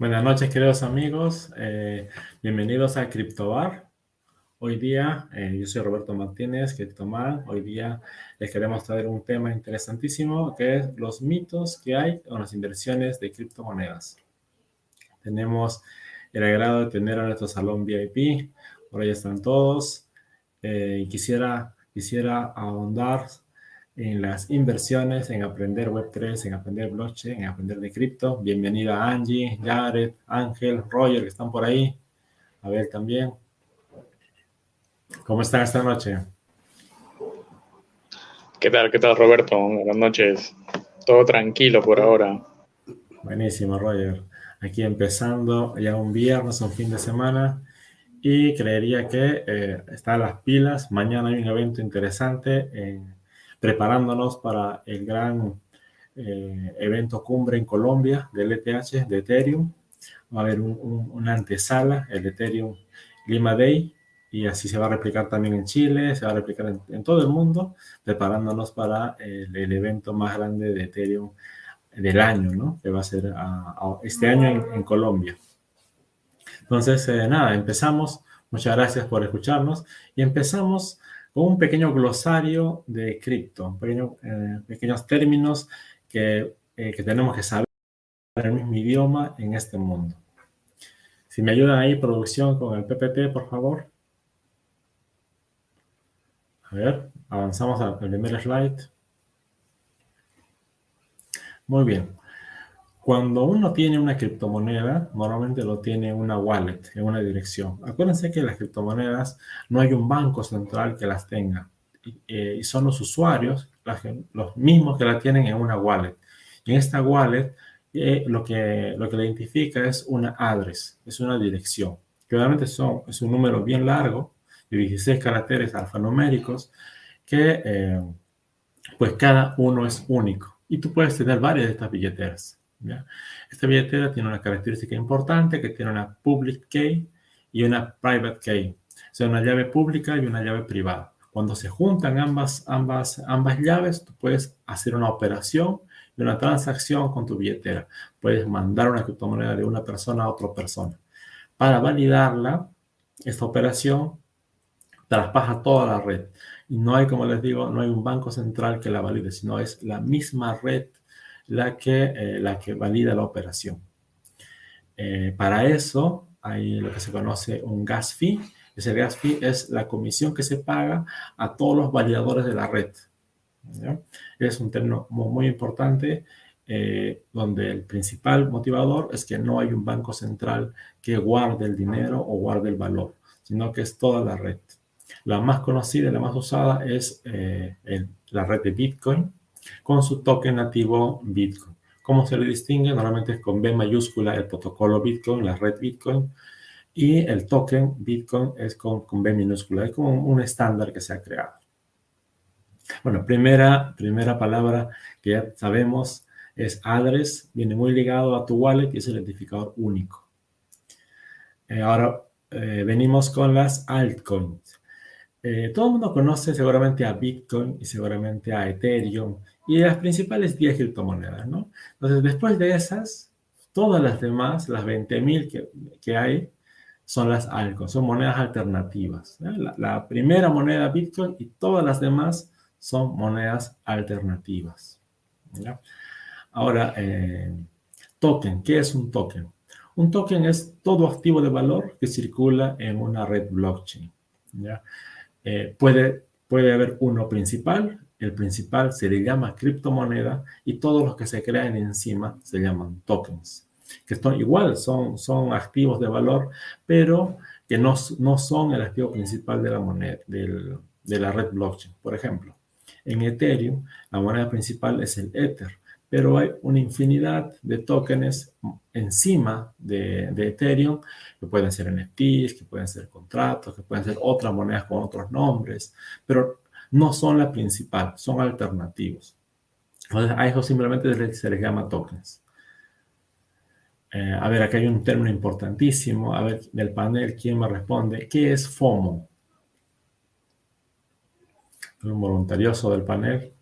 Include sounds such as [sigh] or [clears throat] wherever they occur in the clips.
Buenas noches, queridos amigos. Eh, bienvenidos a CryptoBar. Hoy día, eh, yo soy Roberto Martínez, CryptoMar. Hoy día les queremos traer un tema interesantísimo que es los mitos que hay con las inversiones de criptomonedas. Tenemos el agrado de tener a nuestro salón VIP. Por ahí están todos. Eh, quisiera, quisiera ahondar en las inversiones, en aprender Web3, en aprender blockchain, en aprender de cripto. Bienvenida Angie, Jared, Ángel, Roger, que están por ahí. A ver también. ¿Cómo están esta noche? ¿Qué tal? ¿Qué tal, Roberto? Buenas noches. Todo tranquilo por ahora. Buenísimo, Roger. Aquí empezando ya un viernes, un fin de semana. Y creería que eh, están las pilas. Mañana hay un evento interesante en preparándonos para el gran eh, evento cumbre en Colombia del ETH, de Ethereum. Va a haber una antesala, el Ethereum Lima Day, y así se va a replicar también en Chile, se va a replicar en, todo el mundo, preparándonos para el, evento más grande de Ethereum del año, ¿no? Que va a ser este año en, Colombia. Entonces, eh, nada, empezamos. Muchas gracias por escucharnos y empezamos un pequeño glosario de cripto, eh, pequeños términos que, eh, que, tenemos que saber en el mismo idioma en este mundo. Si me ayudan ahí, producción, con el PPT, por favor. A ver, avanzamos al primer slide. Muy bien. Cuando uno tiene una criptomoneda, normalmente lo tiene en una wallet, en una dirección. Acuérdense que las criptomonedas no hay un banco central que las tenga. Y, eh, son los usuarios los mismos que la tienen en una wallet. Y en esta wallet eh, lo, que, lo que identifica es una address, es una dirección. Que obviamente son, es un número bien largo, de 16 caracteres alfanuméricos, que eh, pues cada uno es único. Y tú puedes tener varias de estas billeteras. Esta billetera tiene una característica importante que tiene una public key y una private key, o sea, una llave pública y una llave privada. Cuando se juntan ambas, ambas, ambas llaves, tú puedes hacer una operación y una transacción con tu billetera. Puedes mandar una criptomoneda de una persona a otra persona. Para validarla, esta operación traspasa toda la red. Y no hay, como les digo, no hay un banco central que la valide, sino es la misma red la que, eh, la que valida la operación. Eh, para eso hay lo que se conoce un gas fee. Ese gas fee es la comisión que se paga a todos los validadores de la red. Es un término muy, importante eh, donde el principal motivador es que no hay un banco central que guarde el dinero o guarde el valor, sino que es toda la red. La más conocida y la más usada es la red de Bitcoin, con su token nativo Bitcoin. ¿Cómo se le distingue? Normalmente es con B mayúscula el protocolo Bitcoin, la red Bitcoin, y el token Bitcoin es con, con B minúscula. Es como un estándar que se ha creado. Bueno, primera, primera palabra que ya sabemos es address, viene muy ligado a tu wallet y es el identificador único. Eh, ahora eh, venimos con las altcoins. Eh, todo el mundo conoce seguramente a Bitcoin y seguramente a Ethereum y las principales 10 criptomonedas, ¿no? Entonces, después de esas, todas las demás, las 20.000 que, que hay, son las altcoins, son monedas alternativas. La, primera moneda Bitcoin y todas las demás son monedas alternativas. Ahora, eh, token, ¿qué es un token? Un token es todo activo de valor que circula en una red blockchain. Eh, puede, puede haber uno principal, el principal se le llama criptomoneda y todos los que se crean encima se llaman tokens, que son igual, son, son activos de valor, pero que no, no son el activo principal de la moneda, de la red blockchain. Por ejemplo, en Ethereum, la moneda principal es el Ether, pero hay una infinidad de tokens encima de, de, Ethereum, que pueden ser NFTs, que pueden ser contratos, que pueden ser otras monedas con otros nombres, pero no son la principal, son alternativos. Entonces, a eso simplemente se les llama tokens. Eh, a ver, aquí hay un término importantísimo. A ver, del panel, ¿quién me responde? ¿Qué es FOMO? Un voluntarioso del panel.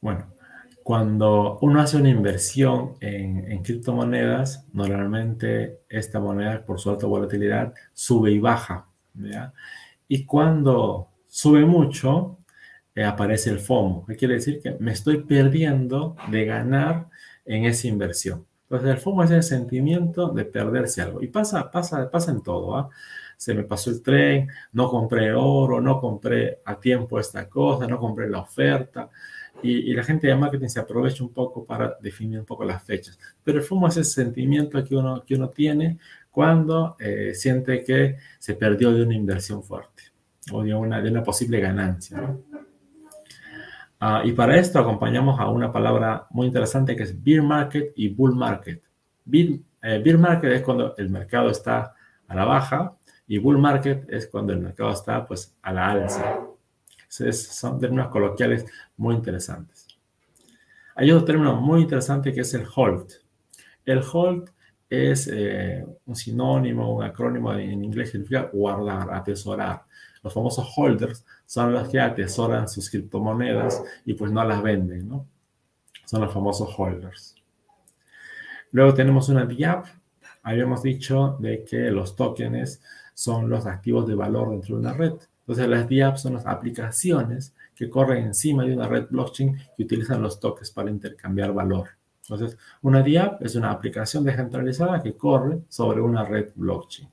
Bueno, Cuando uno hace una inversión en, criptomonedas, normalmente esta moneda, por su alta volatilidad, sube y baja. Y cuando sube mucho, eh, aparece el FOMO, que quiere decir que me estoy perdiendo de ganar en esa inversión. Entonces, el FOMO es el sentimiento de perderse algo. Y pasa, pasa, pasa en todo. ¿ah? Se me pasó el tren, no compré oro, no compré a tiempo esta cosa, no compré la oferta. Y, la gente de marketing se aprovecha un poco para definir un poco las fechas. Pero el FOMO es ese sentimiento que uno, que uno tiene cuando eh, siente que se perdió de una inversión fuerte o de una, de una posible ganancia. Ah, y para esto acompañamos a una palabra muy interesante que es bear market y bull market. Bear, eh, bear market es cuando el mercado está a la baja y bull market es cuando el mercado está pues a la alza son términos coloquiales muy interesantes. Hay otro término muy interesante que es el hold. El hold es eh, un sinónimo, un acrónimo en inglés significa guardar, atesorar. Los famosos holders son los que atesoran sus criptomonedas y pues no las venden, ¿no? Son los famosos holders. Luego tenemos una DIAP. Habíamos dicho de que los tokens son los activos de valor dentro de una red. Entonces, las DApps son las aplicaciones que corren encima de una red blockchain que utilizan los tokens para intercambiar valor. Entonces, una DApp es una aplicación descentralizada que corre sobre una red blockchain.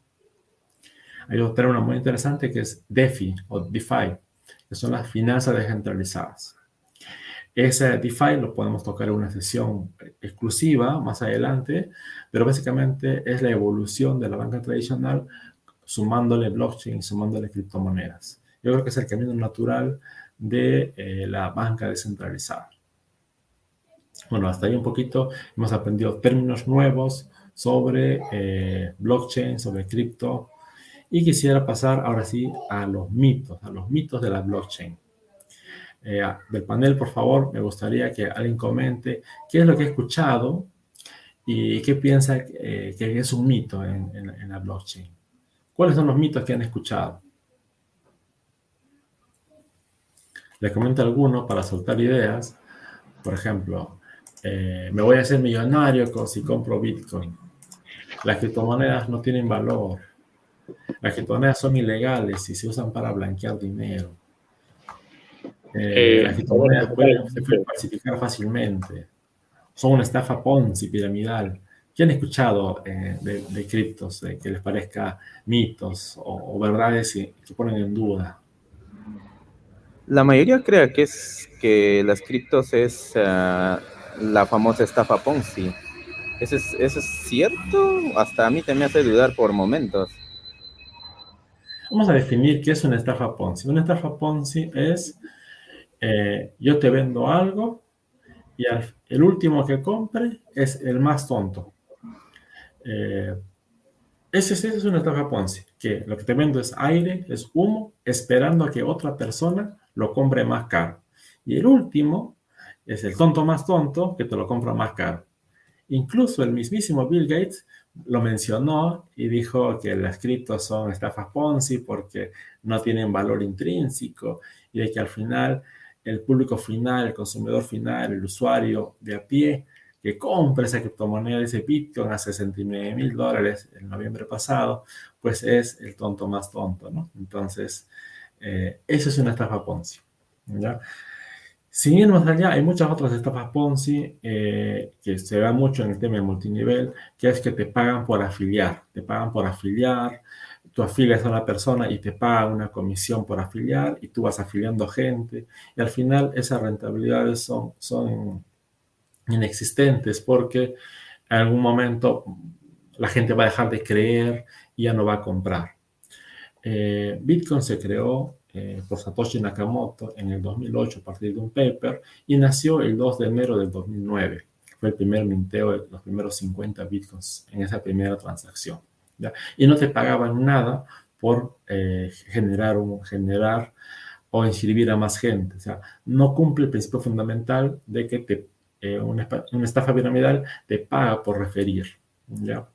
Hay otro término muy interesante que es DeFi o DeFi, que son las finanzas descentralizadas. Ese DeFi lo podemos tocar en una sesión exclusiva más adelante, pero básicamente es la evolución de la banca tradicional sumándole blockchain y sumándole criptomonedas. Yo creo que es el camino natural de eh, la banca descentralizada. Bueno, hasta ahí un poquito hemos aprendido términos nuevos sobre eh, blockchain, sobre cripto. Y quisiera pasar ahora sí a los mitos, a los mitos de la blockchain. Eh, del panel, por favor, me gustaría que alguien comente qué es lo que ha escuchado y qué piensa que es un mito en la blockchain. ¿Cuáles son los mitos que han escuchado? Les comento algunos para soltar ideas. Por ejemplo, eh, me voy a hacer millonario si compro Bitcoin. Las criptomonedas no tienen valor. Las criptomonedas son ilegales y se usan para blanquear dinero. Eh, eh, las criptomonedas pueden, se pueden falsificar fácilmente. Son una estafa Ponzi piramidal. ¿Qué han escuchado eh, de, criptos que les parezca mitos o, verdades que, ponen en duda? La mayoría cree que es que las criptos es eh, la famosa estafa Ponzi. ¿Eso es, ¿Eso es cierto? Hasta a mí te me hace dudar por momentos. Vamos a definir qué es una estafa Ponzi. Una estafa Ponzi es eh, yo te vendo algo y el último que compre es el más tonto. Eh, ese, es una estafa Ponzi, que lo que te vendo es aire, es humo, esperando a que otra persona lo compre más caro. Y el último es el tonto más tonto que te lo compra más caro. Incluso el mismísimo Bill Gates lo mencionó y dijo que las criptos son estafas Ponzi porque no tienen valor intrínseco y de que al final el público final, el consumidor final, el usuario de a pie, que compra esa criptomoneda, ese Bitcoin a 69 mil dólares el noviembre pasado, pues es el tonto más tonto, ¿no? Entonces, eh, eso es una estafa Ponzi, ¿ya? Sin ir más allá, hay muchas otras estafas Ponzi eh, que se da mucho en el tema de multinivel, que es que te pagan por afiliar, te pagan por afiliar, tú afilias a una persona y te pagan una comisión por afiliar y tú vas afiliando gente y al final esas rentabilidades son, son inexistentes porque en algún momento la gente va a dejar de creer y ya no va a comprar. Eh, Bitcoin se creó eh, por Satoshi Nakamoto en el 2008 a partir de un paper y nació el 2 de enero del 2009. Fue el primer minteo de los primeros 50 Bitcoins en esa primera transacción. Y no te pagaban nada por eh, generar, un, generar o inscribir a más gente. O sea, no cumple el principio fundamental de que te eh, una, estafa piramidal te paga por referir, ¿ya?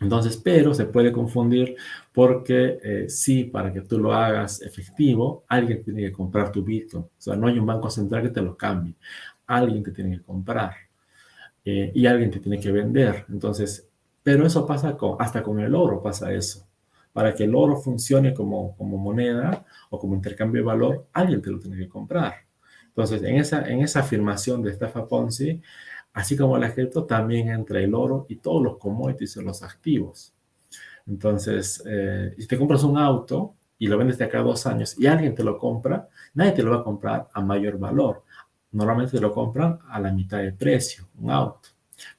Entonces, pero se puede confundir porque eh, sí, para que tú lo hagas efectivo, alguien tiene que comprar tu Bitcoin. O sea, no hay un banco central que te lo cambie. alguien te tiene que comprar eh, y alguien te tiene que vender. Entonces, pero eso pasa con, hasta con el oro, pasa eso. Para que el oro funcione como, como moneda o como intercambio de valor, alguien te lo tiene que comprar. Entonces, en esa, en esa afirmación de estafa Ponzi, así como la cripto, también entra el oro y todos los commodities o los activos. Entonces, eh, si te compras un auto y lo vendes de acá a dos años y alguien te lo compra, nadie te lo va a comprar a mayor valor. Normalmente te lo compran a la mitad de precio, un auto.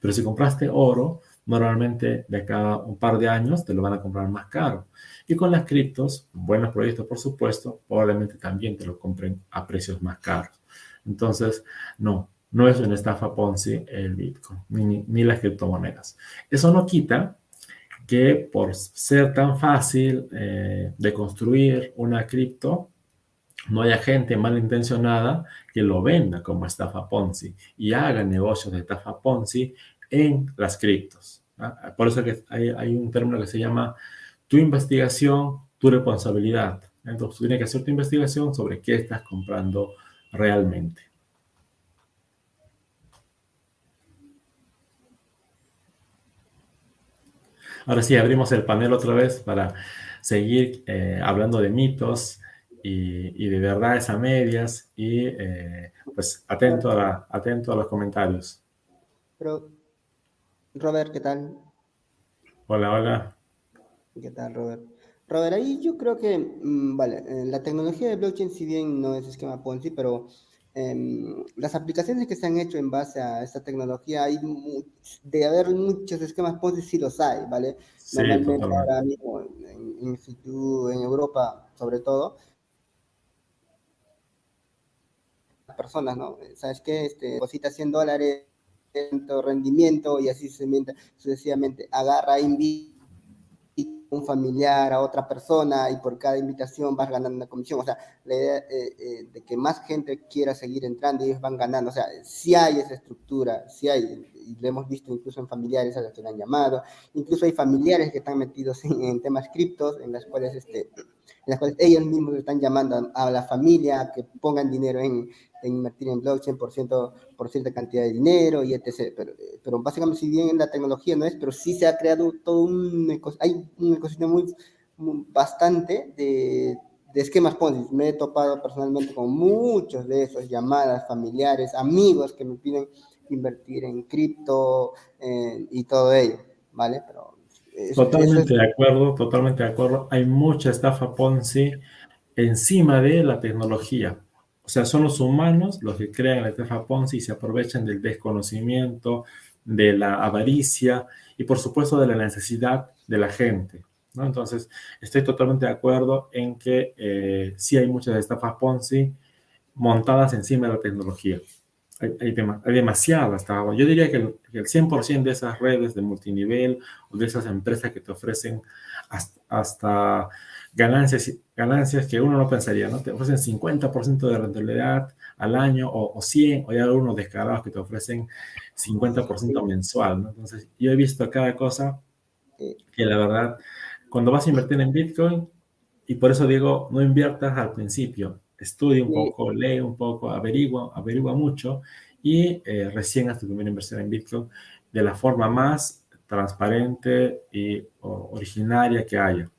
Pero si compraste oro, normalmente de cada un par de años te lo van a comprar más caro. Y con las criptos, buenos proyectos por supuesto, probablemente también te lo compren a precios más caros. Entonces, no, no es una estafa Ponzi el Bitcoin, ni, ni las criptomonedas. Eso no quita que por ser tan fácil eh, de construir una cripto, no haya gente malintencionada que lo venda como estafa Ponzi y haga negocios de estafa Ponzi en las criptos. Por eso hay, hay, un término que se llama tu investigación, tu responsabilidad. Entonces tú tienes que hacer tu investigación sobre qué estás comprando realmente. Ahora sí, abrimos el panel otra vez para seguir eh, hablando de mitos y, de verdades a medias y eh, pues atento a, atento a los comentarios. Pero, Robert, ¿qué tal? Hola, hola. ¿Qué tal, Robert? Robert, ahí yo creo que, mm, vale, eh, la tecnología de blockchain, si bien no es esquema Ponzi, pero Em, las aplicaciones que se han hecho en base a esta tecnología, hay de haber muchos esquemas Ponzi, sí los hay, ¿vale? Sí, Normalmente ahora mismo en, en, en, Europa, sobre todo, personas, ¿no? ¿Sabes qué? Este, cosita 100 dólares, rendimiento y así sucesivamente. Agarra, invita un familiar a otra persona y por cada invitación vas ganando una comisión. O sea, la idea eh, eh, de que más gente quiera seguir entrando y ellos van ganando. O sea, si hay esa estructura, si hay, y lo hemos visto incluso en familiares a los que le han llamado. Incluso hay familiares que están metidos en, temas criptos, en las cuales este, en las cuales ellos mismos están llamando a, la familia a que pongan dinero en, invertir en blockchain por, ciento, por cierta cantidad de dinero y etc. Pero, pero básicamente, si bien la tecnología no es, pero sí se ha creado todo un ecosistema, hay un ecosistema muy, bastante de, de esquemas Ponzi. Me he topado personalmente con muchos de esos llamadas familiares, amigos que me piden invertir en cripto eh, y todo ello, ¿vale? Pero totalmente de acuerdo, totalmente de acuerdo. Hay mucha estafa Ponzi encima de la tecnología. O sea, son los humanos los que crean la estafa Ponzi y se aprovechan del desconocimiento, de la avaricia y por supuesto de la necesidad de la gente. ¿no? Entonces, estoy totalmente de acuerdo en que eh, sí hay muchas estafas Ponzi montadas encima de la tecnología hay, hay, demasiadas. Yo diría que el, el 100% de esas redes de multinivel o de esas empresas que te ofrecen hasta, ganancias, ganancias que uno no pensaría, ¿no? Te ofrecen 50% de rentabilidad al año o, o 100, o hay algunos descarados que te ofrecen 50% mensual, ¿no? Entonces, yo he visto cada cosa que la verdad, cuando vas a invertir en Bitcoin, y por eso digo, no inviertas al principio, estudia un poco, lee un poco, averigua, averigua mucho y eh, recién haz tu primera inversión en Bitcoin de la forma más transparente y originaria que haya.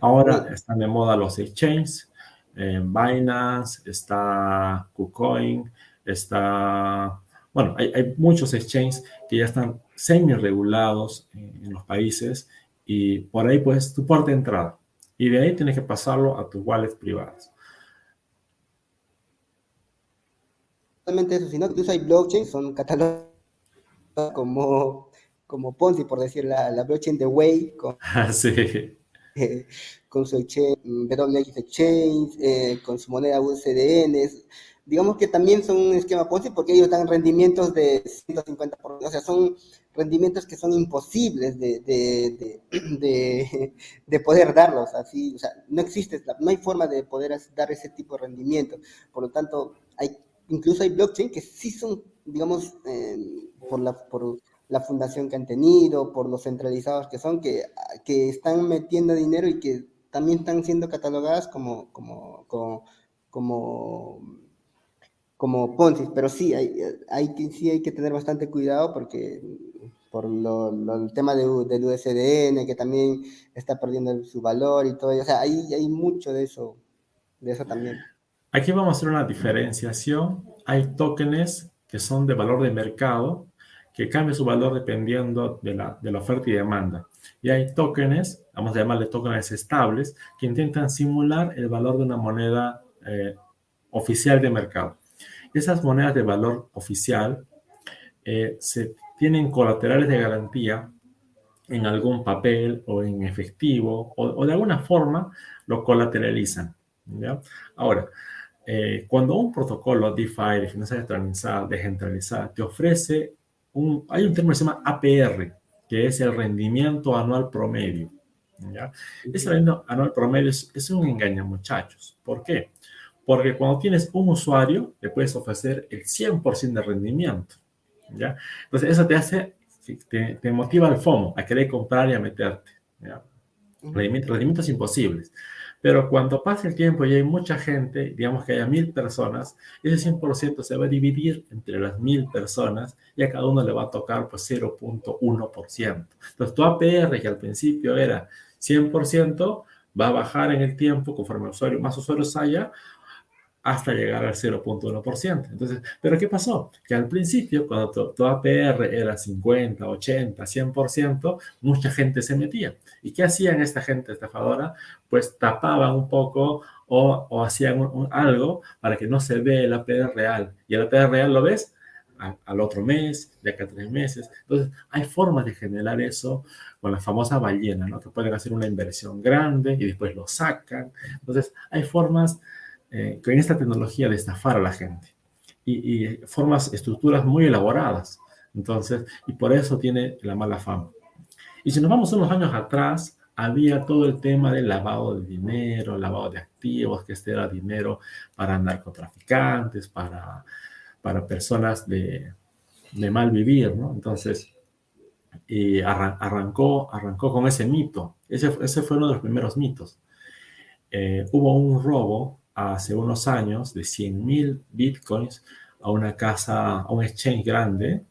Ahora están de moda los exchanges, eh, Binance, está KuCoin, está, bueno, hay, hay, muchos exchanges que ya están semi-regulados en, en los países y por ahí pues tu puerta de entrada. Y de ahí tienes que pasarlo a tus wallets privadas. eso, sino que hay blockchain, son catálogos como, como Ponzi, por decir, la, la blockchain de Way, con, ah, [laughs] sí. Eh, con su exchange, WX Exchange, eh, con su moneda USDN. Digamos que también son un esquema Ponzi porque ellos dan rendimientos de 150%, o sea, son rendimientos que son imposibles de, de, [clears throat] poder darlos así, o sea, no existe, no hay forma de poder dar ese tipo de rendimiento. Por lo tanto, hay incluso hay blockchain que sí son, digamos, eh, por, la, por la fundación que han tenido, por los centralizados que son, que, que están metiendo dinero y que también están siendo catalogadas como, como, como, como, como Ponzi, pero sí hay, hay, sí hay que tener bastante cuidado porque por lo, el tema de, del USDN, que también está perdiendo su valor y todo, o sea, hay mucho de eso, de eso también. Aquí vamos a hacer una diferenciación. Hay tokens que son de valor de mercado, que cambian su valor dependiendo de la, de la oferta y demanda. Y hay tokens, vamos a llamarle tokens estables, que intentan simular el valor de una moneda eh, oficial de mercado. Esas monedas de valor oficial eh, se tienen colaterales de garantía en algún papel o en efectivo o, de alguna forma lo colateralizan. Ahora, eh, cuando un protocolo DeFi de finanzas descentralizadas, descentralizada te ofrece un, hay un término que se llama APR, que es el rendimiento anual promedio. ¿ya? Ese rendimiento anual promedio es, es un engaño, muchachos. ¿Por qué? Porque cuando tienes un usuario, le puedes ofrecer el 100% de rendimiento. ¿ya? Entonces, eso te hace, te, te, motiva al FOMO, a querer comprar y a meterte. ¿ya? Rendimientos, imposibles. Pero cuando pasa el tiempo y hay mucha gente, digamos que haya mil personas, ese 100% se va a dividir entre las mil personas y a cada uno le va a tocar pues 0.1%. Entonces tu APR, que al principio era 100%, va a bajar en el tiempo conforme usuario, más usuarios haya hasta llegar al 0.1%. Entonces, ¿pero qué pasó? Que al principio, cuando tu, APR era 50, 80, 100%, mucha gente se metía. ¿Y qué hacían esta gente estafadora? Pues tapaban un poco o, hacían algo para que no se vea el APR real. Y el APR real lo ves al, otro mes, de acá a tres meses. Entonces, hay formas de generar eso con la famosa ballena, ¿no? Que pueden hacer una inversión grande y después lo sacan. Entonces, hay formas eh, con esta tecnología de estafar a la gente. Y, formas estructuras muy elaboradas. Entonces, y por eso tiene la mala fama. Y si nos vamos unos años atrás, había todo el tema del lavado de dinero, lavado de activos, que este era dinero para narcotraficantes, para, para personas de, de mal vivir, ¿no? Entonces, y arrancó, arrancó con ese mito. Ese, ese fue uno de los primeros mitos. Eh, hubo un robo hace unos años de 100 mil bitcoins a una casa, a un exchange grande,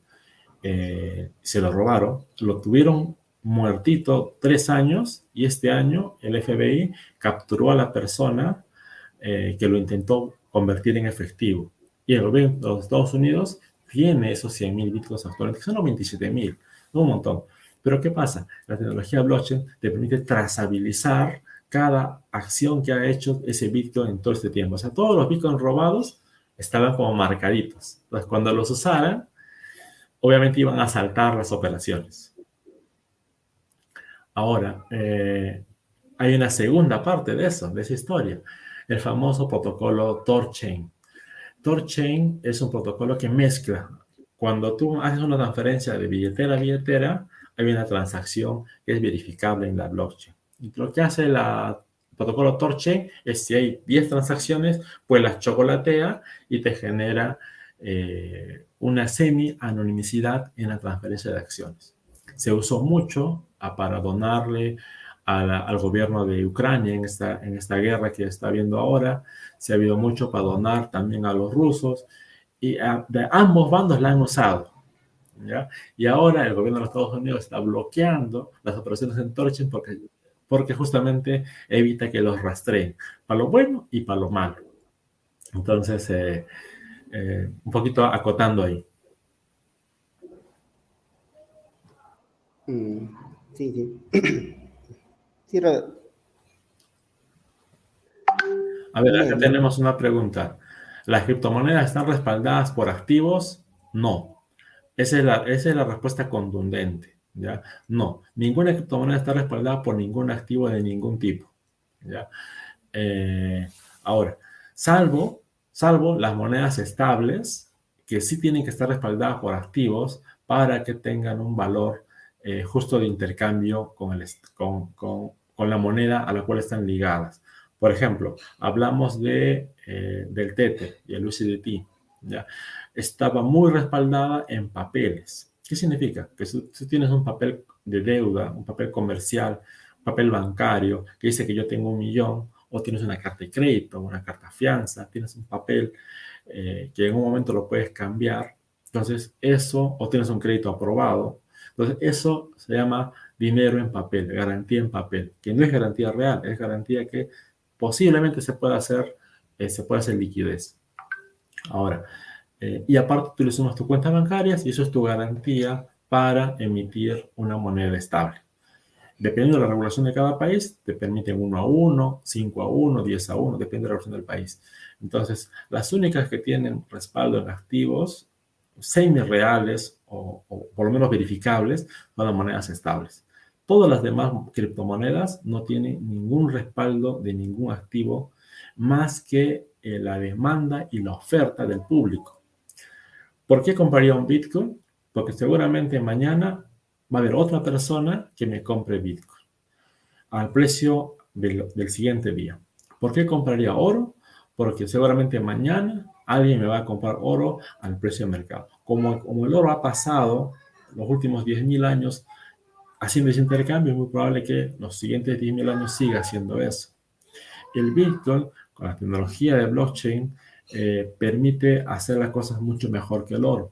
eh, se lo robaron, lo tuvieron muertito tres años y este año el FBI capturó a la persona eh, que lo intentó convertir en efectivo. Y el gobierno de los Estados Unidos tiene esos 100 mil bitcoins actualmente, que son los 27 mil, un montón. Pero ¿qué pasa? La tecnología blockchain te permite trazabilizar cada acción que ha hecho ese Bitcoin en todo este tiempo. O sea, todos los Bitcoins robados estaban como marcaditos. Entonces, cuando los usaran, obviamente iban a saltar las operaciones. Ahora, eh, hay una segunda parte de eso, de esa historia, el famoso protocolo TorChain. TorChain es un protocolo que mezcla. Cuando tú haces una transferencia de billetera a billetera, hay una transacción que es verificable en la blockchain. Lo que hace el protocolo Torchain es si hay 10 transacciones, pues las chocolatea y te genera eh, una semi-anonimicidad en la transferencia de acciones. Se usó mucho para donarle al gobierno de Ucrania en esta, en esta guerra que está habiendo ahora. Se ha habido mucho para donar también a los rusos y de ambos bandos la han usado. ¿ya? Y ahora el gobierno de Estados Unidos está bloqueando las operaciones en Torchain porque porque justamente evita que los rastreen, para lo bueno y para lo malo. Entonces, eh, eh, un poquito acotando ahí. Mm, sí, sí. [clears throat] sí A ver, acá tenemos una pregunta. ¿Las criptomonedas están respaldadas por activos? No. Esa es la, esa es la respuesta contundente. No, ninguna criptomoneda está respaldada por ningún activo de ningún tipo, ¿ya? Eh, ahora, salvo, salvo las monedas estables, que sí tienen que estar respaldadas por activos para que tengan un valor eh, justo de intercambio con, la moneda a la cual están ligadas. Por ejemplo, hablamos de, eh, del TETE y el USDT. ¿ya? Estaba muy respaldada en papeles, ¿Qué significa? Que si, tienes un papel de deuda, un papel comercial, un papel bancario, que dice que yo tengo un millón, o tienes una carta de crédito, una carta fianza, tienes un papel eh, que en un momento lo puedes cambiar. Entonces, eso, o tienes un crédito aprobado. Entonces, eso se llama dinero en papel, garantía en papel, que no es garantía real, es garantía que posiblemente se pueda hacer, eh, se puede hacer liquidez. Ahora, eh, y aparte tú le sumas tus cuentas bancarias y eso es tu garantía para emitir una moneda estable. Dependiendo de la regulación de cada país, te permiten 1 a 1, 5 a 1, 10 a 1, depende de la regulación del país. Entonces, las únicas que tienen respaldo en activos semi-reales o, o, por lo menos verificables son las monedas estables. Todas las demás criptomonedas no tienen ningún respaldo de ningún activo más que eh, la demanda y la oferta del público. ¿Por qué compraría un Bitcoin? Porque seguramente mañana va a haber otra persona que me compre Bitcoin al precio del, siguiente día. ¿Por qué compraría oro? Porque seguramente mañana alguien me va a comprar oro al precio de mercado. Como, como el oro ha pasado los últimos 10.000 años haciendo ese intercambio, es muy probable que los siguientes 10.000 años siga haciendo eso. El Bitcoin, con la tecnología de blockchain, eh, permite hacer las cosas mucho mejor que el oro.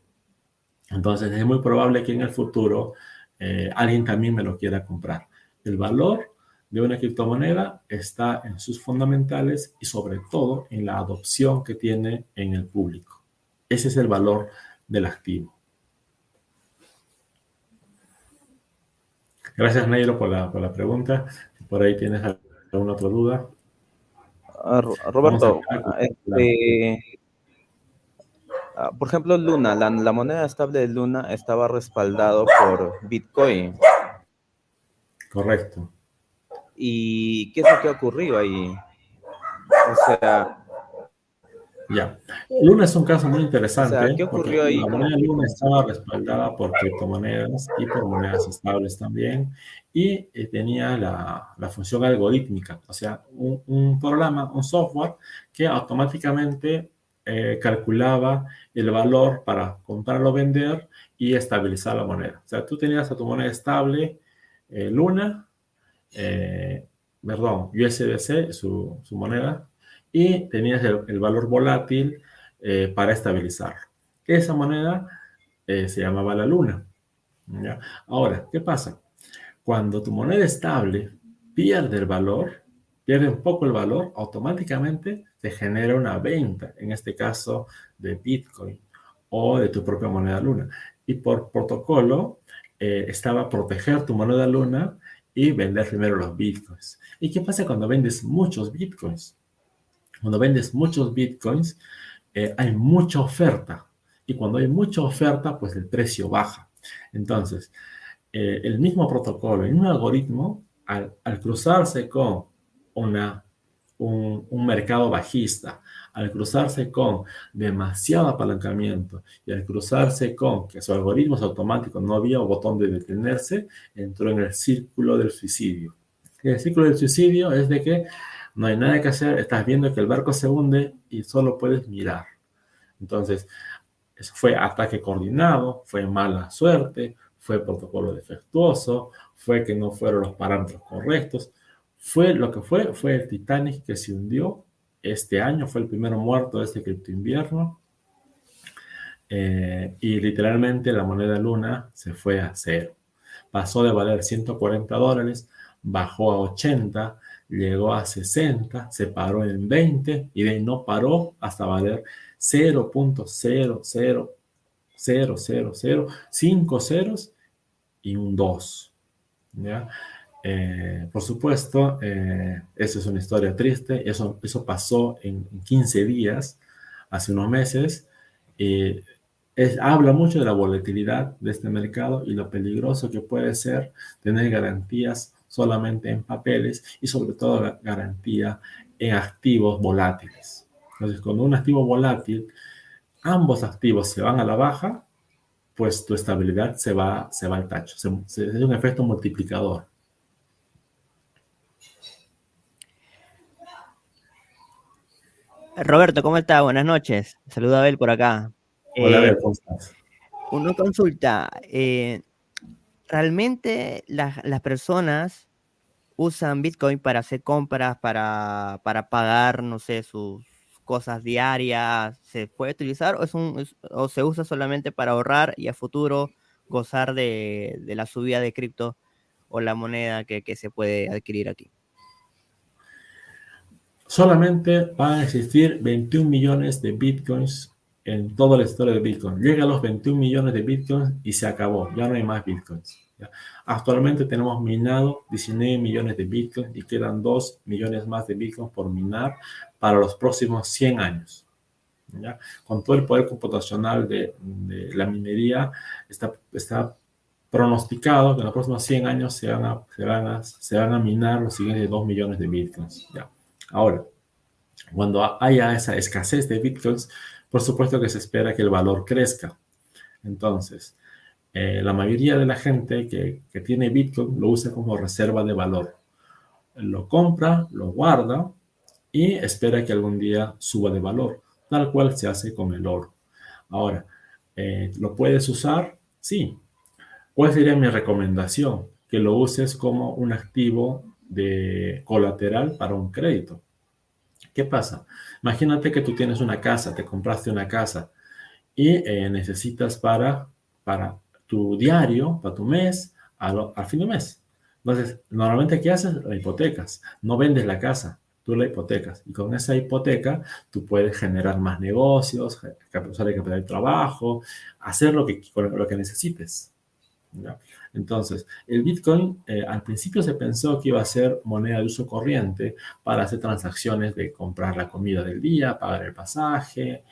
Entonces es muy probable que en el futuro eh, alguien también me lo quiera comprar. El valor de una criptomoneda está en sus fundamentales y sobre todo en la adopción que tiene en el público. Ese es el valor del activo. Gracias, Nairo, por la, por la pregunta. Por ahí tienes alguna otra duda. Roberto, este, uh, por ejemplo, Luna, la, la, moneda estable de Luna estaba respaldado por Bitcoin. Correcto. ¿Y qué es lo que ha ocurrido ahí? O sea, ya. Luna es un caso muy interesante. O sea, ¿qué ocurrió ahí? La moneda Luna estaba respaldada por criptomonedas y por monedas estables también. Y eh, tenía la, la, función algorítmica, o sea, un, un, programa, un software que automáticamente eh, calculaba el valor para comprarlo o vender y estabilizar la moneda. O sea, tú tenías a tu moneda estable, eh, Luna, perdón, USDC, su, su moneda, y tenías el, valor volátil eh, para estabilizarlo. Esa moneda eh, se llamaba la luna. Ahora, ¿qué pasa? Cuando tu moneda estable pierde el valor, pierde un poco el valor, automáticamente se genera una venta, en este caso de Bitcoin o de tu propia moneda luna. Y por protocolo eh, estaba proteger tu moneda luna y vender primero los bitcoins. ¿Y qué pasa cuando vendes muchos bitcoins? Cuando vendes muchos bitcoins, eh, hay mucha oferta. Y cuando hay mucha oferta, pues el precio baja. Entonces, eh, el mismo protocolo en un algoritmo, al, al cruzarse con una, un, un, mercado bajista, al cruzarse con demasiado apalancamiento y al cruzarse con que su algoritmo es automático, no había botón de detenerse, entró en el círculo del suicidio. El círculo del suicidio es de que no hay nada que hacer, estás viendo que el barco se hunde y solo puedes mirar. Entonces, eso fue ataque coordinado, fue mala suerte, fue protocolo defectuoso, fue que no fueron los parámetros correctos. Fue lo que fue, fue el Titanic que se hundió este año, fue el primero muerto de este cripto invierno. Eh, y literalmente la moneda luna se fue a cero. Pasó de valer 140 dólares, bajó a 80, llegó a 60, se paró en 20 y de no paró hasta valer 0.0000005 ceros y un 2. ¿ya? Eh, por supuesto, eh, esa es una historia triste, eso, eso pasó en, en 15 días, hace unos meses, habla mucho de la volatilidad de este mercado y lo peligroso que puede ser tener garantías solamente en papeles y sobre todo garantía en activos volátiles. Entonces, cuando un activo volátil, ambos activos se van a la baja, pues tu estabilidad se va, se va al tacho. Se, se, es un efecto multiplicador. Roberto, ¿cómo está? Buenas noches. Saluda a Abel por acá. Hola, Abel, ¿cómo estás? Una consulta. Eh, realmente las, las, personas usan Bitcoin para hacer compras, para, para pagar, no sé, sus cosas diarias, ¿se puede utilizar o, es un, o se usa solamente para ahorrar y a futuro gozar de, de la subida de cripto o la moneda que, que se puede adquirir aquí? Solamente van a existir 21 millones de bitcoins en toda la historia de Bitcoin. Llega a los 21 millones de bitcoins y se acabó. Ya no hay más bitcoins. ¿ya? Actualmente tenemos minado 19 millones de bitcoins y quedan 2 millones más de bitcoins por minar para los próximos 100 años. ¿ya? Con todo el poder computacional de, de la minería, está, está pronosticado que en los próximos 100 años se van a, se van a, se van a minar los siguientes 2 millones de bitcoins. ¿ya? Ahora, cuando haya esa escasez de bitcoins, por supuesto que se espera que el valor crezca. Entonces, eh, la mayoría de la gente que, tiene bitcoin lo usa como reserva de valor. Lo compra, lo guarda y espera que algún día suba de valor, tal cual se hace con el oro. Ahora, eh, ¿lo puedes usar? Sí. ¿Cuál sería mi recomendación? Que lo uses como un activo de colateral para un crédito. ¿Qué pasa? Imagínate que tú tienes una casa, te compraste una casa y eh, necesitas para, para tu diario, para tu mes, al, al fin de mes. Entonces, normalmente, ¿qué haces? La hipotecas. No vendes la casa, tú la hipotecas. Y con esa hipoteca, tú puedes generar más negocios, usar el capital de trabajo, hacer lo que, lo que necesites. Entonces, el Bitcoin eh, al principio se pensó que iba a ser moneda de uso corriente para hacer transacciones de comprar la comida del día, pagar el pasaje,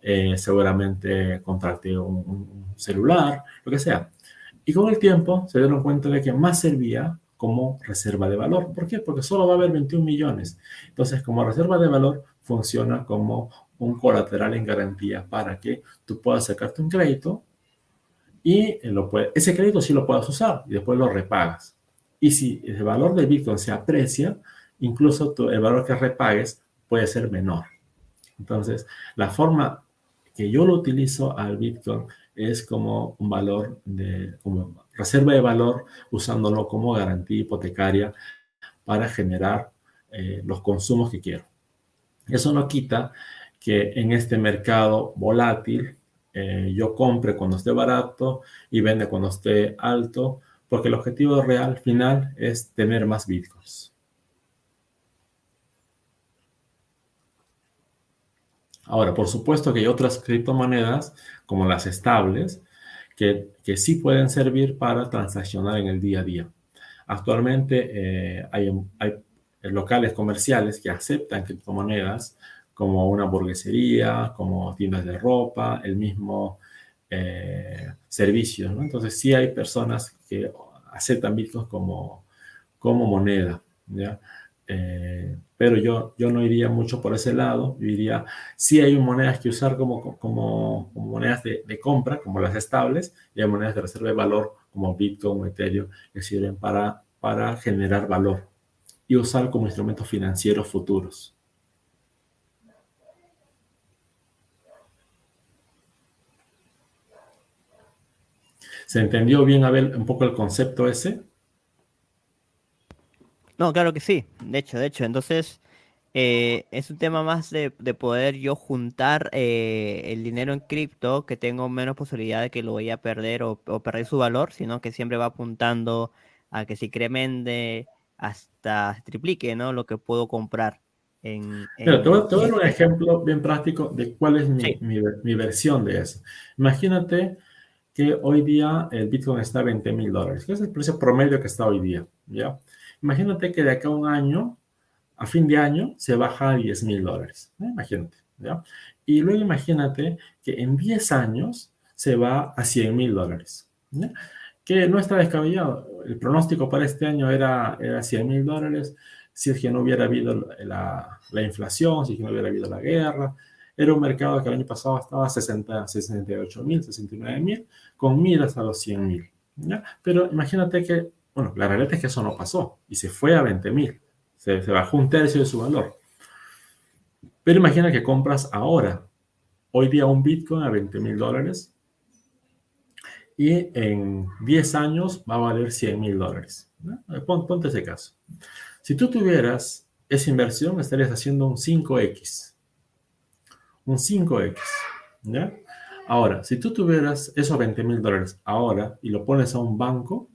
eh, seguramente comprarte un, un, celular, lo que sea. Y con el tiempo se dieron cuenta de que más servía como reserva de valor. ¿Por qué? Porque solo va a haber 21 millones. Entonces, como reserva de valor, funciona como un colateral en garantía para que tú puedas sacarte un crédito y lo puede, ese crédito sí lo puedes usar y después lo repagas. Y si el valor del Bitcoin se aprecia, incluso tu, el valor que repagues puede ser menor. Entonces, la forma que yo lo utilizo al Bitcoin es como un valor de, como reserva de valor, usándolo como garantía hipotecaria para generar eh, los consumos que quiero. Eso no quita que en este mercado volátil eh, yo compre cuando esté barato y vende cuando esté alto, porque el objetivo real final es tener más bitcoins. Ahora, por supuesto que hay otras criptomonedas, como las estables, que, que sí pueden servir para transaccionar en el día a día. Actualmente eh, hay, hay locales comerciales que aceptan criptomonedas como una hamburguesería, como tiendas de ropa, el mismo eh, servicio. ¿no? Entonces sí hay personas que aceptan Bitcoin como, como moneda. ¿ya? Eh, pero yo, yo no iría mucho por ese lado. Yo diría, sí hay monedas que usar como, como, como monedas de, de, compra, como las estables, y hay monedas de reserva de valor, como Bitcoin o Ethereum, que sirven para, para generar valor y usar como instrumentos financieros futuros. ¿Se entendió bien, Abel, un poco el concepto ese? No, claro que sí. De hecho, de hecho, entonces eh, es un tema más de, de poder yo juntar eh, el dinero en cripto, que tengo menos posibilidad de que lo vaya a perder o, o, perder su valor, sino que siempre va apuntando a que se incremente hasta se triplique, ¿no? Lo que puedo comprar. En, en... Pero te voy, te voy, a dar un ejemplo bien práctico de cuál es mi, sí. mi, mi versión de eso. Imagínate que hoy día el Bitcoin está a 20 mil dólares, que es el precio promedio que está hoy día, ¿ya? Imagínate que de acá a un año, a fin de año, se baja a 10 mil dólares, ¿eh? imagínate, ¿ya? Y luego imagínate que en 10 años se va a 100 mil dólares, ¿ya? Que no está descabellado. El pronóstico para este año era, era 100 mil dólares, si es que no hubiera habido la, la inflación, si es que no hubiera habido la guerra, era un mercado que el año pasado estaba a 60, 68 mil, 69 mil, con miras a los 100 mil. Pero imagínate que, bueno, la realidad es que eso no pasó y se fue a 20 mil. Se, se, bajó un tercio de su valor. Pero imagina que compras ahora, hoy día un Bitcoin a 20 mil dólares y en 10 años va a valer 100 mil dólares. Ponte ese caso. Si tú tuvieras esa inversión, estarías haciendo un 5X. Un 5X. ¿ya? Ahora, si tú tuvieras esos 20 mil dólares ahora y lo pones a un banco,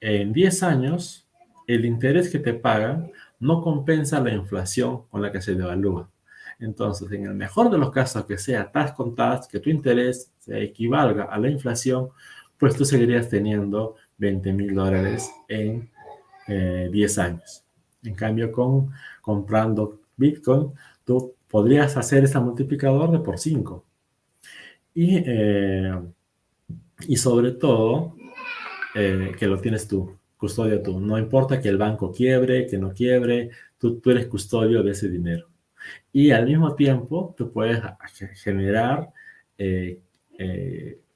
en 10 años, el interés que te pagan no compensa la inflación con la que se devalúa. Entonces, en el mejor de los casos que sea tas con tas, que tu interés se equivalga a la inflación, pues tú seguirías teniendo 20 mil dólares en 10 eh, años. En cambio, con comprando Bitcoin, tú podrías hacer ese multiplicador de por 5. Y, eh, y sobre todo, eh, que lo tienes tú, custodio tú. No importa que el banco quiebre, que no quiebre, tú, tú eres custodio de ese dinero. Y al mismo tiempo, tú puedes generar eh,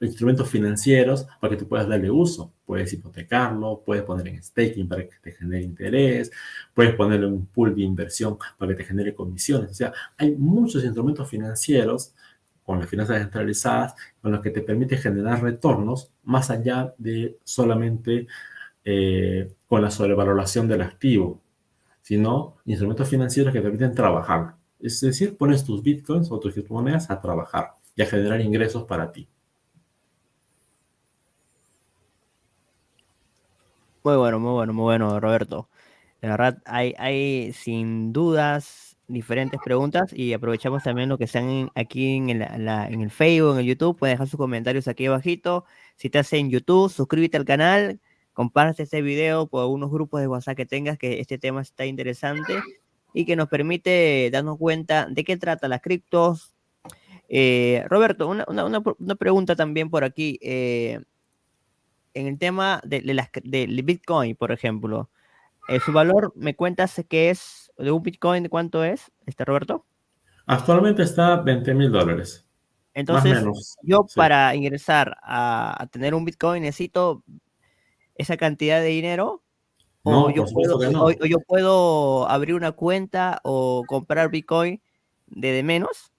instrumentos financieros para que tú puedas darle uso. Puedes hipotecarlo, puedes poner en staking para que te genere interés, puedes ponerle un pool de inversión para que te genere comisiones. O sea, hay muchos instrumentos financieros con las finanzas centralizadas con los que te permite generar retornos más allá de solamente eh, con la sobrevaloración del activo, sino instrumentos financieros que te permiten trabajar. Es decir, pones tus bitcoins o tus criptomonedas a trabajar y a generar ingresos para ti. Muy bueno, muy bueno, muy bueno, Roberto. De verdad, hay, hay sin dudas diferentes preguntas y aprovechamos también lo que están aquí en, en el Facebook, en el YouTube. Pueden dejar sus comentarios aquí abajito. Si estás en YouTube, suscríbete al canal, comparte este video por algunos grupos de WhatsApp que tengas, que este tema está interesante y que nos permite darnos cuenta de qué trata las criptos. Eh, Roberto, una, una, una, pregunta también por aquí. Eh, en el tema de, de, Bitcoin, por ejemplo, eh, su valor, ¿me cuentas que es de un Bitcoin? ¿Cuánto es, este Roberto? Actualmente está 20 mil dólares. Entonces, yo para ingresar a, tener un Bitcoin necesito esa cantidad de dinero. o, yo puedo, o, yo puedo abrir una cuenta o comprar Bitcoin de, de menos.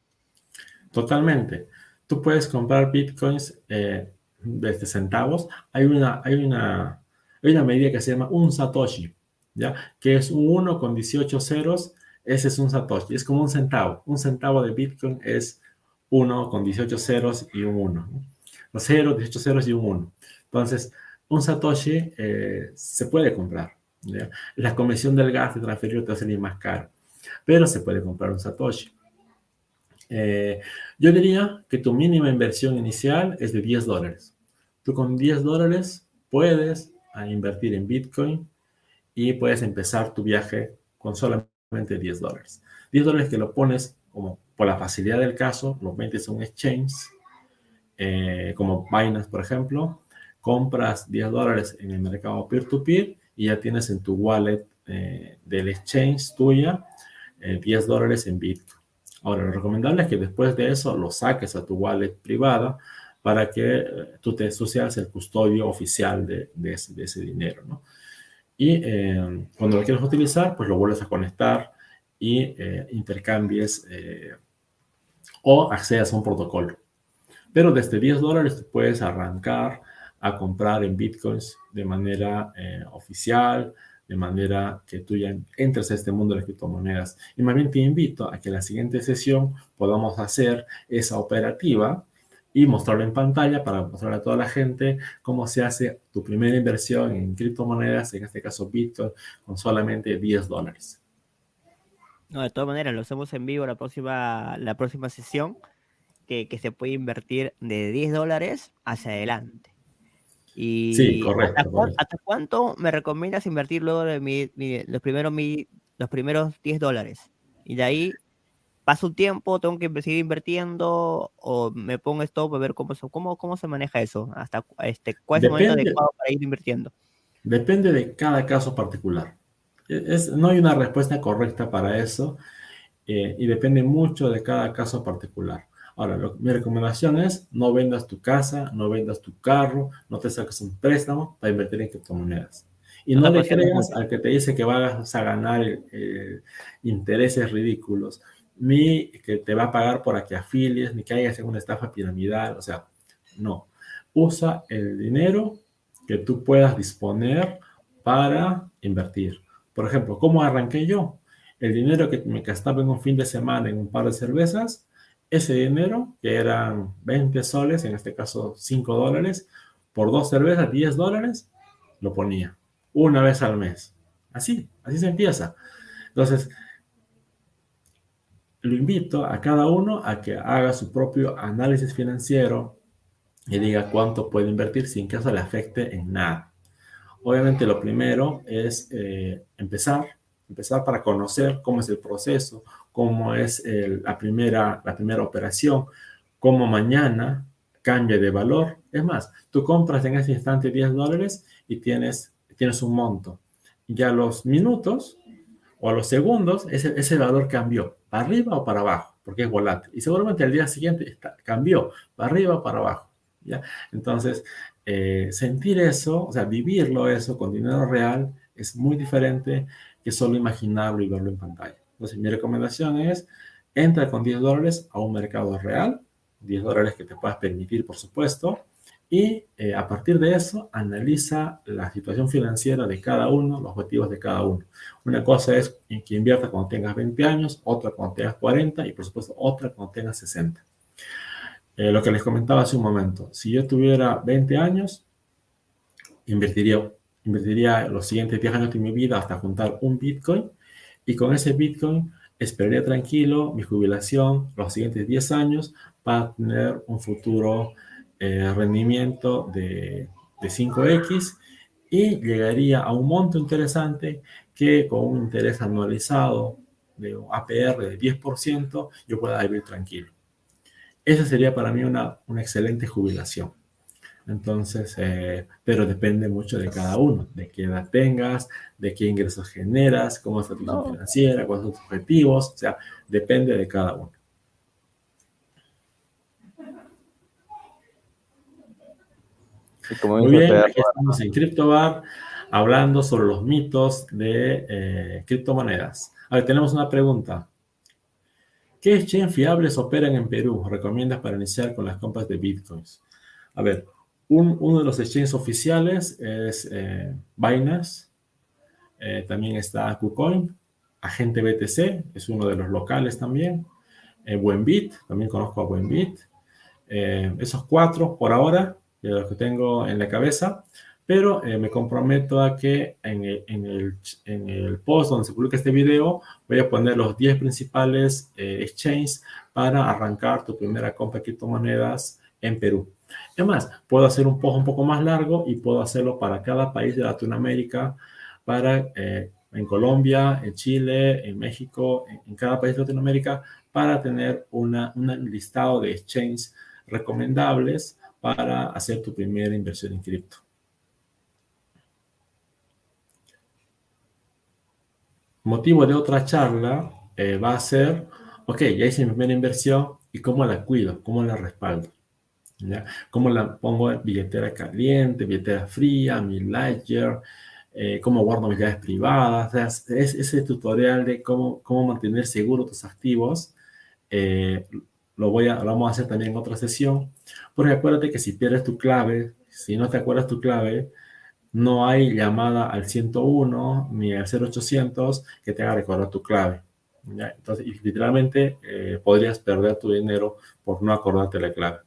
Totalmente. Tú puedes comprar Bitcoins eh, este, centavos, hay una, hay, una, hay una medida que se llama un Satoshi, ¿ya? Que es un 1 con 18 ceros, ese es un Satoshi, es como un centavo. Un centavo de Bitcoin es 1 con 18 ceros y un 1. Los ceros, 18 ceros y un 1. Entonces, un Satoshi eh, se puede comprar. La comisión del gas de transferir te va a salir más caro, pero se puede comprar un Satoshi. Eh, yo diría que tu mínima inversión inicial es de 10 dólares. Tú con 10 dólares puedes invertir en Bitcoin y puedes empezar tu viaje con solamente 10 dólares. 10 dólares que lo pones como por la facilidad del caso, lo metes en un exchange, eh, como Binance, por ejemplo, compras 10 dólares en el mercado peer-to-peer y ya tienes en tu wallet eh, del exchange tuya 10 eh, dólares en Bitcoin. Ahora, lo recomendable es que después de eso lo saques a tu wallet privada para que eh, tú, te, seas el custodio oficial de, ese, dinero, ¿no? Y eh, cuando lo quieres utilizar, pues lo vuelves a conectar y eh, intercambies o accedas a un protocolo. Pero desde 10 dólares puedes arrancar a comprar en bitcoins de manera oficial, de manera que tú ya entres a este mundo de las criptomonedas. Y más bien te invito a que en la siguiente sesión podamos hacer esa operativa y mostrarlo en pantalla para mostrarle a toda la gente cómo se hace tu primera inversión en criptomonedas, en este caso Bitcoin, con solamente 10 dólares. No, de todas maneras, lo hacemos en vivo la próxima, la próxima sesión, que, se puede invertir de 10 dólares hacia adelante. Y sí, correcto ¿hasta, cuánto me recomiendas invertir luego de los, primeros los primeros 10 dólares? Y de ahí pasa un tiempo, tengo que seguir invirtiendo o me pongo stop a ver cómo, cómo, cómo se maneja eso, hasta este, cuál es el momento adecuado para ir invirtiendo. Depende de cada caso particular. E, es, no hay una respuesta correcta para eso eh, y depende mucho de cada caso particular. Ahora, mi recomendación es no vendas tu casa, no vendas tu carro, no te saques un préstamo para invertir en criptomonedas. Y no, le creas al que te dice que vas a ganar eh, intereses ridículos ni que te va a pagar por que afilies, ni que hayas en una estafa piramidal, o sea, no. Usa el dinero que tú puedas disponer para invertir. Por ejemplo, ¿cómo arranqué yo? El dinero que me gastaba en un fin de semana en un par de cervezas, ese dinero, que eran 20 soles, en este caso 5 dólares, por dos cervezas, 10 dólares, lo ponía una vez al mes. Así, así se empieza. Entonces, lo invito a cada uno a que haga su propio análisis financiero y diga cuánto puede invertir sin que eso le afecte en nada. Obviamente lo primero es eh, empezar, empezar para conocer cómo es el proceso, cómo es la, primera, la primera operación, cómo mañana cambia de valor. Es más, tú compras en ese instante 10 dólares y tienes, tienes un monto. Y a los minutos o a los segundos, ese, ese valor cambió, arriba o para abajo, porque es volátil. Y seguramente al día siguiente cambió, para arriba o para abajo. ¿ya? Entonces, eh, sentir eso, o sea, vivirlo eso con dinero real, es muy diferente que solo imaginarlo y verlo en pantalla. Entonces, mi recomendación es, entra con 10 dólares a un mercado real, 10 dólares que te puedas permitir, por supuesto, y eh, a partir de eso analiza la situación financiera de cada uno, los objetivos de cada uno. Una cosa es que inviertas cuando tengas 20 años, otra cuando tengas 40 y por supuesto otra cuando tengas 60. Eh, lo que les comentaba hace un momento, si yo tuviera 20 años, invertiría, invertiría los siguientes 10 años de mi vida hasta juntar un Bitcoin y con ese Bitcoin esperaría tranquilo mi jubilación los siguientes 10 años para tener un futuro eh, rendimiento de, de 5X y llegaría a un monto interesante que con un interés anualizado de APR de 10% yo pueda vivir tranquilo. Esa sería para mí una, una excelente jubilación. Entonces, eh, pero depende mucho de cada uno, de qué edad tengas, de qué ingresos generas, cómo es tu situación financiera, cuáles son tus objetivos, o sea, depende de cada uno. Muy bien, aquí estamos en CryptoBar hablando sobre los mitos de eh, criptomonedas. A ver, tenemos una pregunta. ¿Qué exchange fiables operan en Perú? ¿Recomiendas para iniciar con las compras de bitcoins? A ver, uno de los exchanges oficiales es eh, Binance, eh, también está KuCoin, Agente BTC, es uno de los locales también, eh, Buenbit, también conozco a Buenbit. esos cuatro por ahora, de los que tengo en la cabeza, pero me comprometo a que en el, en, el, en el, post donde se publica este video voy a poner los 10 principales exchanges para arrancar tu primera compra de criptomonedas en Perú. Además, puedo hacer un post un poco más largo y puedo hacerlo para cada país de Latinoamérica, para eh, en Colombia, en Chile, en México, en, cada país de Latinoamérica, para tener una, un listado de exchanges recomendables para hacer tu primera inversión en cripto. Motivo de otra charla eh, va a ser, ok, ya hice mi primera inversión y cómo la cuido, cómo la respaldo. ¿ya? ¿Cómo la pongo billetera caliente, billetera fría, mi ledger? Eh, cómo guardo mis llaves privadas. es, ese tutorial de cómo, cómo mantener seguro tus activos. Eh, lo, voy a, lo vamos a hacer también en otra sesión. Porque acuérdate que si pierdes tu clave, si no te acuerdas tu clave, no hay llamada al 101 ni al 0800 que te haga recordar tu clave. ¿ya? Entonces, literalmente eh, podrías perder tu dinero por no acordarte la clave.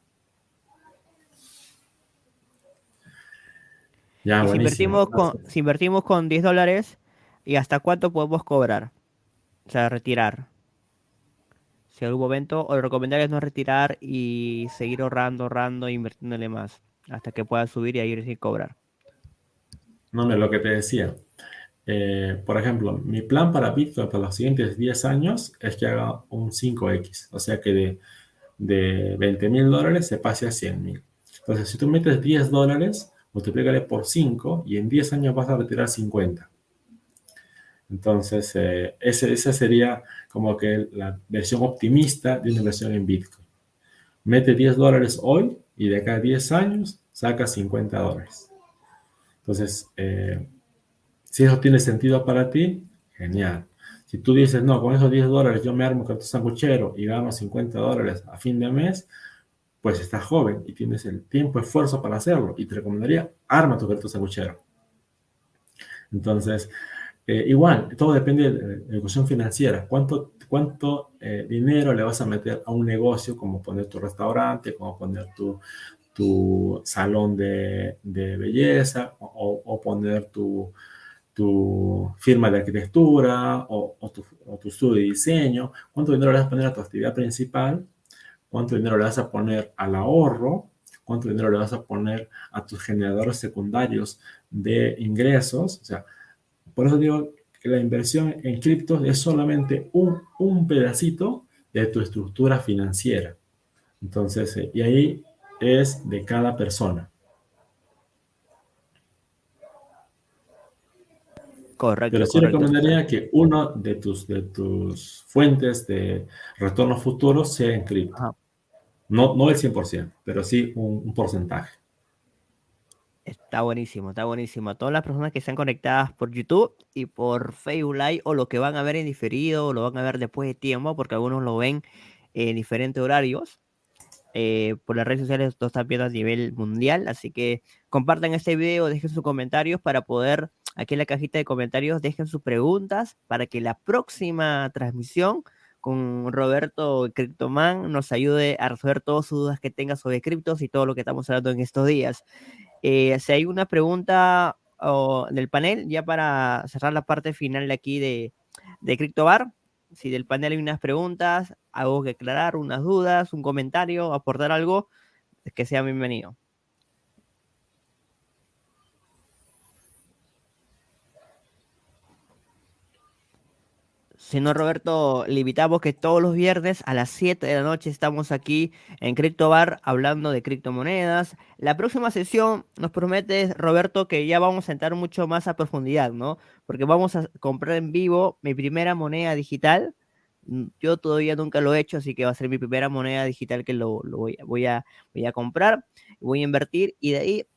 si, invertimos con, si invertimos con 10 dólares, ¿y hasta cuánto podemos cobrar? O sea, retirar. Si algún momento, o lo recomendable es no retirar y seguir ahorrando, ahorrando e invirtiéndole más, hasta que pueda subir y ir sin cobrar. No, es lo que te decía. Eh, por ejemplo, mi plan para Bitcoin para los siguientes 10 años es que haga un 5X, o sea que de, de 20 mil dólares se pase a 100 mil. Entonces, si tú metes 10 dólares, multiplícale por 5 y en 10 años vas a retirar 50. Entonces, eh, esa sería como que la versión optimista de una inversión en Bitcoin. Mete 10 dólares hoy y de acá a 10 años saca 50 dólares. Entonces, eh, si eso tiene sentido para ti, genial. Si tú dices, no, con esos 10 dólares yo me armo con tu sanguchero y gano 50 dólares a fin de mes, pues estás joven y tienes el tiempo, esfuerzo para hacerlo. Y te recomendaría, arma tu carrito sanguchero. Entonces, eh, igual, todo depende de la educación financiera. ¿Cuánto, cuánto eh, dinero le vas a meter a un negocio como poner tu restaurante, como poner tu, tu salón de, belleza o, o poner tu, tu firma de arquitectura o, o, tu, o, tu, estudio de diseño, cuánto dinero le vas a poner a tu actividad principal, cuánto dinero le vas a poner al ahorro, cuánto dinero le vas a poner a tus generadores secundarios de ingresos. O sea, por eso digo que la inversión en criptos es solamente un, un pedacito de tu estructura financiera. Entonces, eh, y ahí es de cada persona. Correcto. Pero sí correcto. recomendaría que uno de tus, de tus fuentes de retornos futuros sea en cripto. No, no el 100%, pero sí un, un, porcentaje. Está buenísimo, está buenísimo. A todas las personas que están conectadas por YouTube y por Facebook Live o lo que van a ver en diferido o lo van a ver después de tiempo, porque algunos lo ven en diferentes horarios. Eh, por las redes sociales lo están viendo a nivel mundial, así que compartan este video, dejen sus comentarios para poder, aquí en la cajita de comentarios, dejen sus preguntas para que la próxima transmisión con Roberto Cryptoman nos ayude a resolver todas sus dudas que tenga sobre criptos y todo lo que estamos hablando en estos días. Eh, si hay una pregunta del panel, ya para cerrar la parte final de aquí de, de CryptoBar, si del panel hay unas preguntas, algo que aclarar, unas dudas, un comentario, aportar algo, que sea bienvenido. Si no, Roberto, le invitamos que todos los viernes a las 7 de la noche estamos aquí en CryptoBar hablando de criptomonedas. La próxima sesión nos promete, Roberto, que ya vamos a entrar mucho más a profundidad, ¿no? Porque vamos a comprar en vivo mi primera moneda digital. Yo todavía nunca lo he hecho, así que va a ser mi primera moneda digital que lo, voy, a, voy a comprar, voy a invertir y de ahí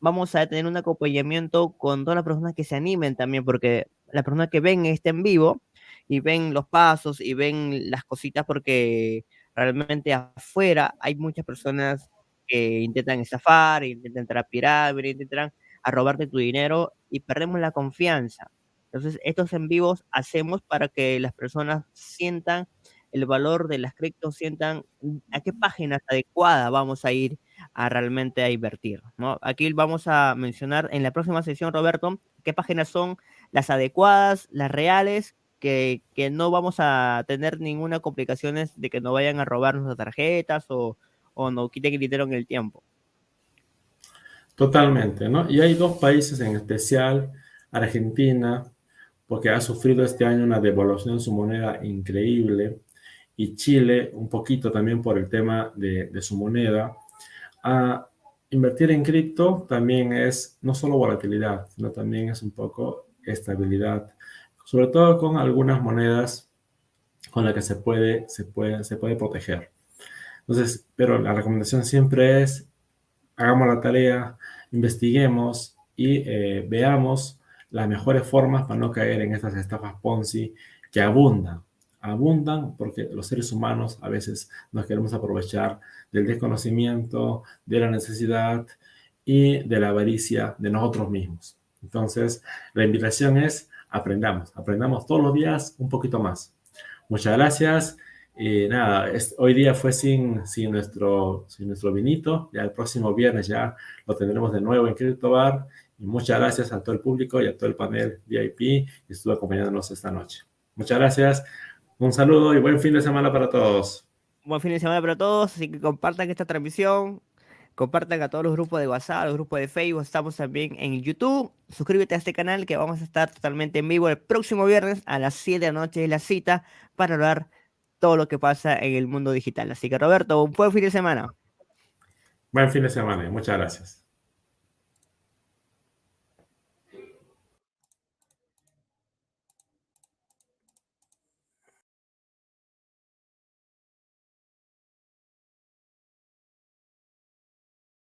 vamos a tener un acompañamiento con todas las personas que se animen también, porque las personas que ven este en vivo y ven los pasos y ven las cositas porque realmente afuera hay muchas personas que intentan estafar, intentan pirámide, intentan a robarte tu dinero y perdemos la confianza. Entonces, estos en vivos hacemos para que las personas sientan el valor de las criptos, sientan a qué páginas adecuadas vamos a ir a realmente a invertir. ¿no? Aquí vamos a mencionar en la próxima sesión, Roberto, qué páginas son las adecuadas, las reales, que, que, no vamos a tener ninguna complicaciones de que no vayan a robar nuestras tarjetas o, o no quiten dinero en el tiempo. Totalmente, ¿no? Y hay dos países en especial, Argentina, porque ha sufrido este año una devaluación de su moneda increíble, y Chile un poquito también por el tema de, de su moneda. A invertir en cripto también es no solo volatilidad, sino también es un poco estabilidad sobre todo con algunas monedas con las que se puede, se puede, se puede proteger. Entonces, pero la recomendación siempre es, hagamos la tarea, investiguemos y eh, veamos las mejores formas para no caer en estas estafas Ponzi que abundan. Abundan porque los seres humanos a veces nos queremos aprovechar del desconocimiento, de la necesidad y de la avaricia de nosotros mismos. Entonces, la invitación es aprendamos, aprendamos todos los días un poquito más. Muchas gracias. Y nada, es, hoy día fue sin, sin, nuestro, sin nuestro vinito. Ya el próximo viernes ya lo tendremos de nuevo en Crypto Bar. Y muchas gracias a todo el público y a todo el panel VIP que estuvo acompañándonos esta noche. Muchas gracias. Un saludo y buen fin de semana para todos. Buen fin de semana para todos. Así que compartan esta transmisión compartan a todos los grupos de WhatsApp, los grupos de Facebook, estamos también en YouTube. Suscríbete a este canal que vamos a estar totalmente en vivo el próximo viernes a las 7 de la noche es la cita para hablar todo lo que pasa en el mundo digital. Así que Roberto, un buen fin de semana. Buen fin de semana, muchas gracias.